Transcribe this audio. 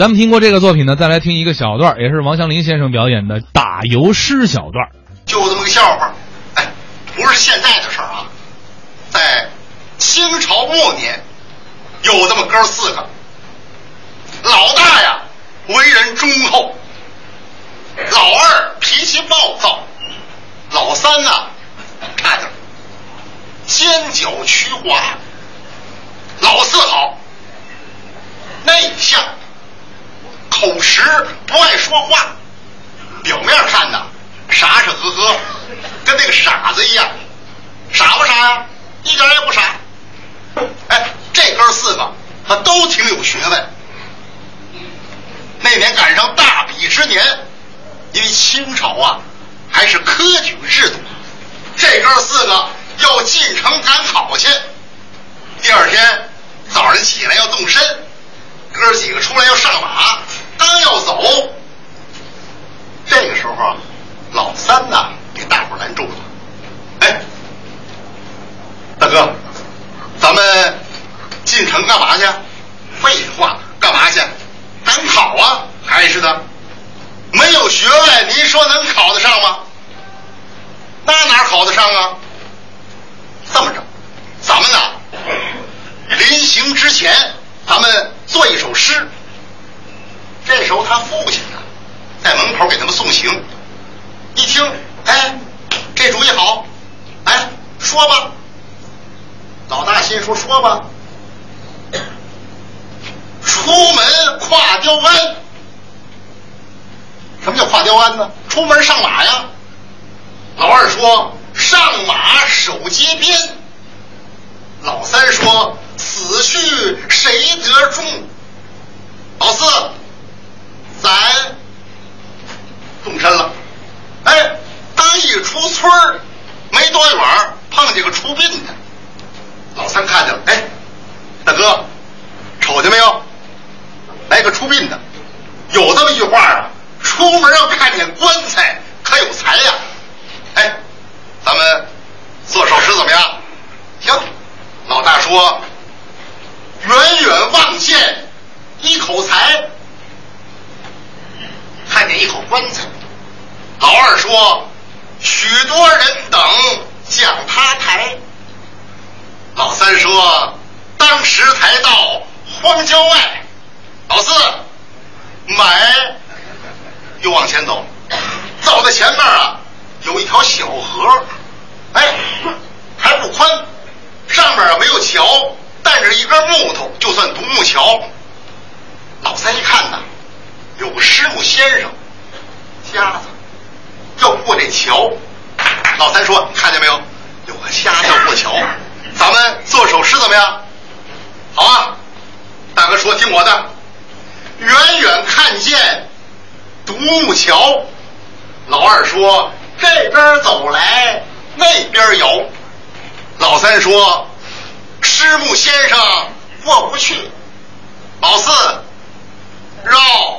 咱们听过这个作品呢，再来听一个小段，也是王祥林先生表演的打油诗小段。就这么个笑话，哎，不是现在的事儿啊，在清朝末年，有这么哥四个，老大呀为人忠厚，老二脾气暴躁，老三呢差点尖角曲滑，四好内向，口实不爱说话，表面看呢傻傻呵呵，跟那个傻子一样，傻不傻呀？一点也不傻。哎，这哥四个他都挺有学问。那年赶上大比之年，因为清朝啊还是科举制度，这哥四个要进城赶考去。第二天早上起来要动身，哥几个出来要上马，要走，这个时候啊，老三呐给大伙拦住了。哎，大哥，咱们进城干嘛去？废话，干嘛去？赶考啊！还是的，没有学问，您说能考得上吗？那哪考得上啊？这么着，咱们呢，临行之前，咱们做一首诗。这时候他父亲呢，在门口给他们送行，一听，哎，这主意好，哎，说吧。老大心说说吧。出门跨雕鞍，什么叫跨雕鞍呢？出门上马呀。老二说上马守街边。老三说死去谁得终？老四，咱动身了。哎，刚一出村儿，没多远碰见个出殡的。老三看见了，哎，大哥，瞅见没有？来个出殡的，有这么一句话啊，出门要看见棺材，可有财呀。哎，咱们做首诗怎么样？行。老大说：“远远望见一口财，看见一口棺材。”老二说：“许多人等将他抬。”老三说：“当时抬到荒郊外。”老四买，又往前走，走在前面啊，有一条小河，哎，还不宽，上面啊没有桥，带着一根木头，就算独木桥。老三一看呐，有个师傅先生，瞎子要过这桥。老三说：“看见没有？有个瞎子过桥，咱们做首诗怎么样？好啊！”大哥说：“听我的。”远远看见独木桥，老二说这边走来，那边摇。老三说师木先生过不去。老四绕。